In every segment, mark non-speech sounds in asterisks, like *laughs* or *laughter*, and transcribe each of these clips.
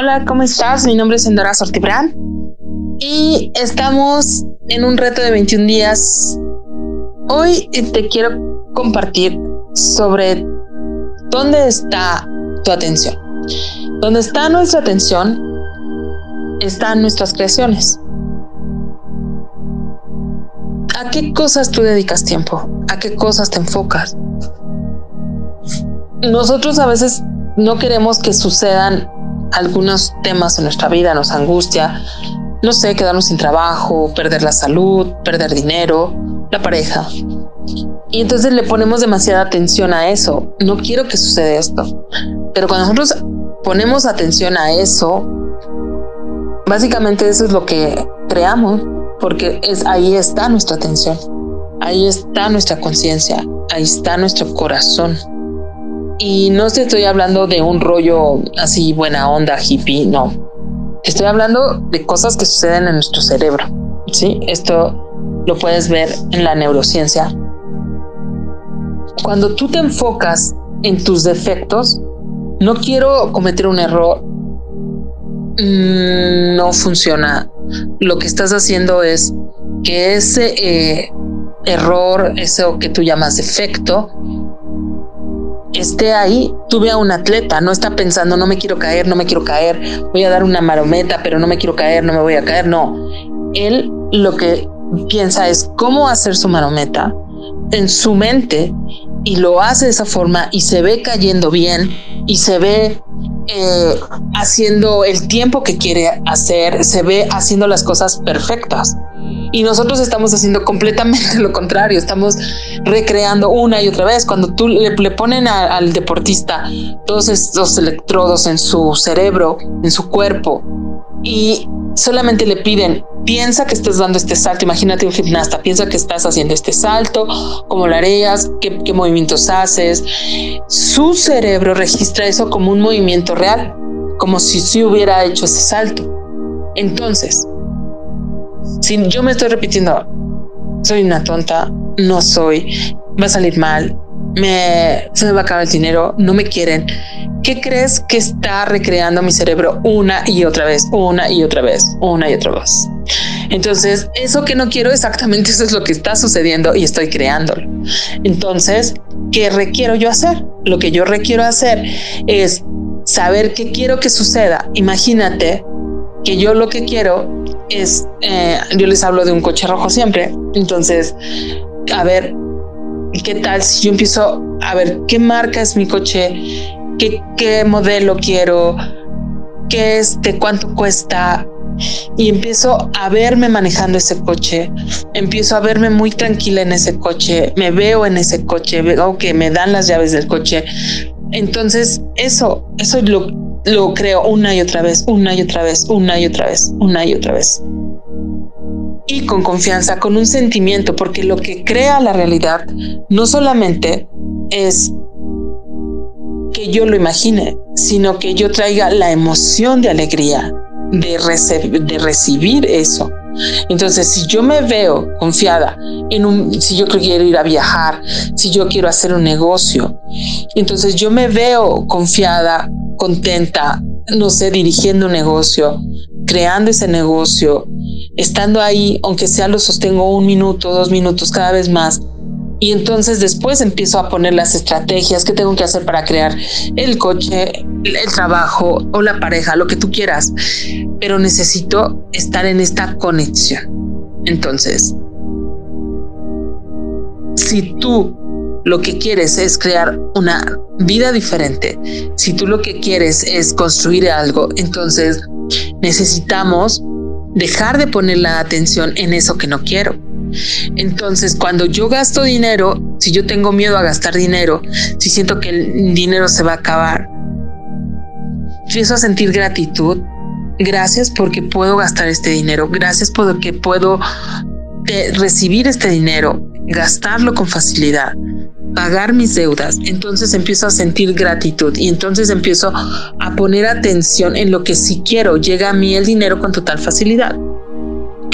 Hola, ¿cómo estás? Mi nombre es Endora Sortibrán y estamos en un reto de 21 días. Hoy te quiero compartir sobre dónde está tu atención. Dónde está nuestra atención están nuestras creaciones. ¿A qué cosas tú dedicas tiempo? ¿A qué cosas te enfocas? Nosotros a veces no queremos que sucedan algunos temas en nuestra vida, nos angustia, no sé, quedarnos sin trabajo, perder la salud, perder dinero, la pareja. Y entonces le ponemos demasiada atención a eso. No quiero que suceda esto. Pero cuando nosotros ponemos atención a eso, básicamente eso es lo que creamos, porque es ahí está nuestra atención, ahí está nuestra conciencia, ahí está nuestro corazón. Y no te estoy hablando de un rollo así buena onda hippie, no. Estoy hablando de cosas que suceden en nuestro cerebro. Sí, esto lo puedes ver en la neurociencia. Cuando tú te enfocas en tus defectos, no quiero cometer un error, mm, no funciona. Lo que estás haciendo es que ese eh, error, eso que tú llamas defecto, esté ahí, tuve a un atleta, no está pensando, no me quiero caer, no me quiero caer, voy a dar una marometa, pero no me quiero caer, no me voy a caer, no. Él lo que piensa es cómo hacer su marometa en su mente y lo hace de esa forma y se ve cayendo bien y se ve eh, haciendo el tiempo que quiere hacer, se ve haciendo las cosas perfectas. Y nosotros estamos haciendo completamente *laughs* lo contrario, estamos recreando una y otra vez. Cuando tú le, ponen al deportista todos estos electrodos en su cerebro, en su cuerpo, y solamente le piden, piensa que estás dando este salto, imagínate un gimnasta, piensa que estás haciendo este salto, cómo lo harías, qué, qué movimientos haces. Su cerebro registra eso como un movimiento real, como si se hubiera hecho ese salto. Entonces, si yo me estoy repitiendo, soy una tonta, no soy, va a salir mal, me, se me va a acabar el dinero, no me quieren. ¿Qué crees que está recreando mi cerebro una y otra vez, una y otra vez, una y otra vez? Entonces, eso que no quiero exactamente *laughs* eso es lo que está sucediendo y estoy creándolo. Entonces, ¿qué requiero yo hacer? Lo que yo requiero hacer es saber qué quiero que suceda. Imagínate que yo lo que quiero es, eh, yo les hablo de un coche rojo siempre, entonces, a ver, ¿qué tal si yo empiezo a ver qué marca es mi coche, qué, qué modelo quiero, qué este, cuánto cuesta, y empiezo a verme manejando ese coche, empiezo a verme muy tranquila en ese coche, me veo en ese coche, veo que me dan las llaves del coche. Entonces, eso, eso es lo, lo creo una y otra vez, una y otra vez, una y otra vez, una y otra vez. Y con confianza, con un sentimiento, porque lo que crea la realidad no solamente es que yo lo imagine, sino que yo traiga la emoción de alegría de, de recibir eso. Entonces, si yo me veo confiada en un, si yo quiero ir a viajar, si yo quiero hacer un negocio, entonces yo me veo confiada contenta, no sé, dirigiendo un negocio, creando ese negocio, estando ahí, aunque sea lo sostengo un minuto, dos minutos, cada vez más. Y entonces después empiezo a poner las estrategias que tengo que hacer para crear el coche, el trabajo o la pareja, lo que tú quieras. Pero necesito estar en esta conexión. Entonces, si tú lo que quieres es crear una vida diferente, si tú lo que quieres es construir algo, entonces necesitamos dejar de poner la atención en eso que no quiero. Entonces, cuando yo gasto dinero, si yo tengo miedo a gastar dinero, si siento que el dinero se va a acabar, empiezo a sentir gratitud. Gracias porque puedo gastar este dinero. Gracias porque puedo eh, recibir este dinero, gastarlo con facilidad pagar mis deudas, entonces empiezo a sentir gratitud y entonces empiezo a poner atención en lo que sí quiero. Llega a mí el dinero con total facilidad.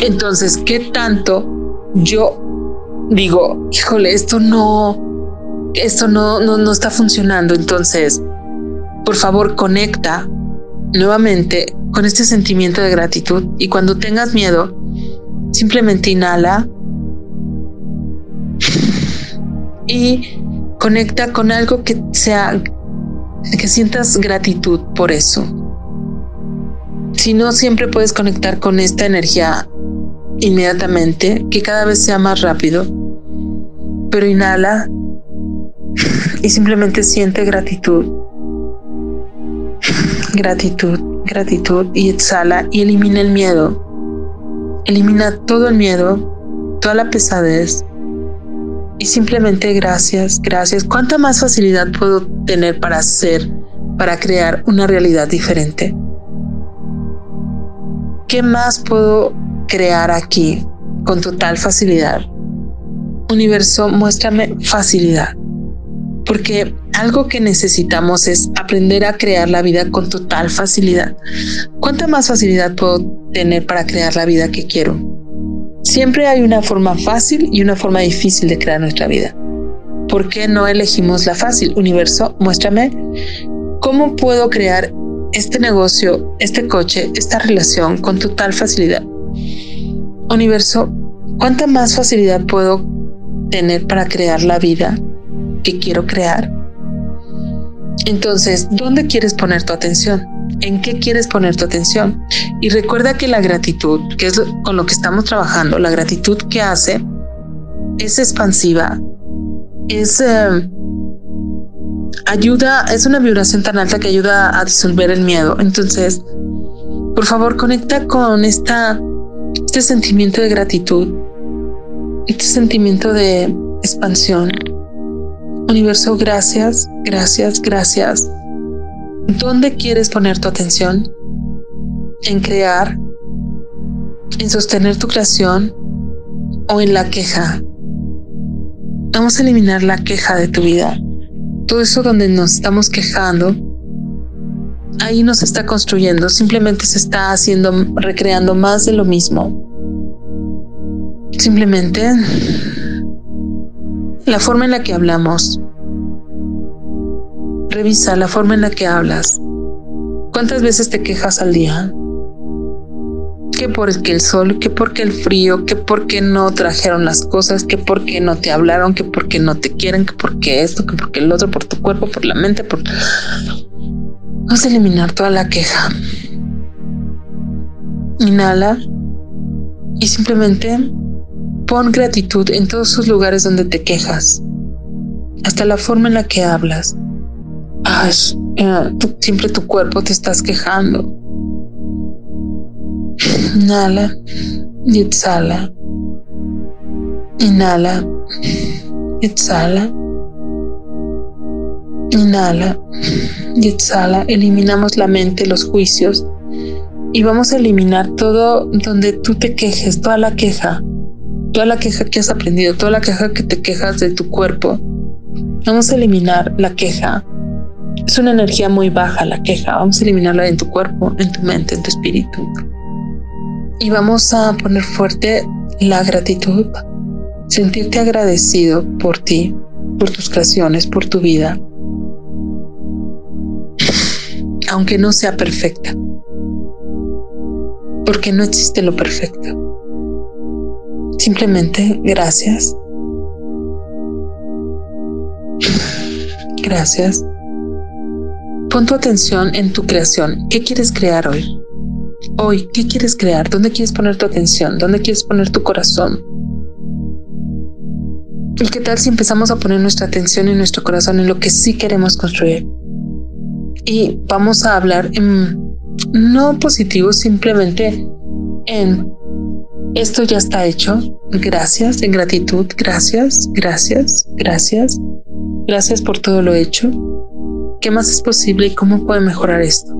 Entonces, ¿qué tanto yo digo, híjole, esto no, esto no, no, no está funcionando? Entonces, por favor, conecta nuevamente con este sentimiento de gratitud y cuando tengas miedo, simplemente inhala y conecta con algo que sea que sientas gratitud por eso. Si no, siempre puedes conectar con esta energía inmediatamente, que cada vez sea más rápido. Pero inhala y simplemente siente gratitud. Gratitud, gratitud y exhala y elimina el miedo. Elimina todo el miedo, toda la pesadez y simplemente gracias, gracias. ¿Cuánta más facilidad puedo tener para hacer, para crear una realidad diferente? ¿Qué más puedo crear aquí con total facilidad? Universo, muéstrame facilidad. Porque algo que necesitamos es aprender a crear la vida con total facilidad. ¿Cuánta más facilidad puedo tener para crear la vida que quiero? Siempre hay una forma fácil y una forma difícil de crear nuestra vida. ¿Por qué no elegimos la fácil? Universo, muéstrame cómo puedo crear este negocio, este coche, esta relación con total facilidad. Universo, ¿cuánta más facilidad puedo tener para crear la vida que quiero crear? Entonces, ¿dónde quieres poner tu atención? ¿En qué quieres poner tu atención? Y recuerda que la gratitud, que es con lo que estamos trabajando, la gratitud que hace es expansiva, es eh, ayuda, es una vibración tan alta que ayuda a disolver el miedo. Entonces, por favor, conecta con esta, este sentimiento de gratitud, este sentimiento de expansión. Universo, gracias, gracias, gracias ¿Dónde quieres poner tu atención? ¿En crear? ¿En sostener tu creación? ¿O en la queja? Vamos a eliminar la queja de tu vida. Todo eso donde nos estamos quejando, ahí nos está construyendo, simplemente se está haciendo, recreando más de lo mismo. Simplemente la forma en la que hablamos, Revisa la forma en la que hablas. ¿Cuántas veces te quejas al día? Que porque el sol, que porque el frío, que porque no trajeron las cosas, que porque no te hablaron, que porque no te quieren, que porque esto, que porque el otro, por tu cuerpo, por la mente, por... Vamos a eliminar toda la queja. Inhala y simplemente pon gratitud en todos esos lugares donde te quejas, hasta la forma en la que hablas, Ay, siempre tu cuerpo te estás quejando. Inhala y exhala. Inhala exhala. Inhala y exhala. Eliminamos la mente, los juicios y vamos a eliminar todo donde tú te quejes, toda la queja, toda la queja que has aprendido, toda la queja que te quejas de tu cuerpo. Vamos a eliminar la queja es una energía muy baja la queja. Vamos a eliminarla en tu cuerpo, en tu mente, en tu espíritu. Y vamos a poner fuerte la gratitud. Sentirte agradecido por ti, por tus creaciones, por tu vida. Aunque no sea perfecta. Porque no existe lo perfecto. Simplemente gracias. Gracias Pon tu atención en tu creación. ¿Qué quieres crear hoy? Hoy, ¿qué quieres crear? ¿Dónde quieres poner tu atención? ¿Dónde quieres poner tu corazón? ¿Y qué tal si empezamos a poner nuestra atención en nuestro corazón en lo que sí queremos construir? Y vamos a hablar en no positivo, simplemente en esto ya está hecho. Gracias, en gratitud. Gracias, gracias, gracias. Gracias por todo lo hecho. ¿Qué más es posible y cómo puede mejorar esto?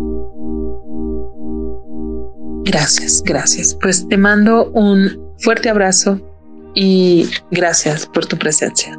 Gracias, gracias. Pues te mando un fuerte abrazo y gracias por tu presencia.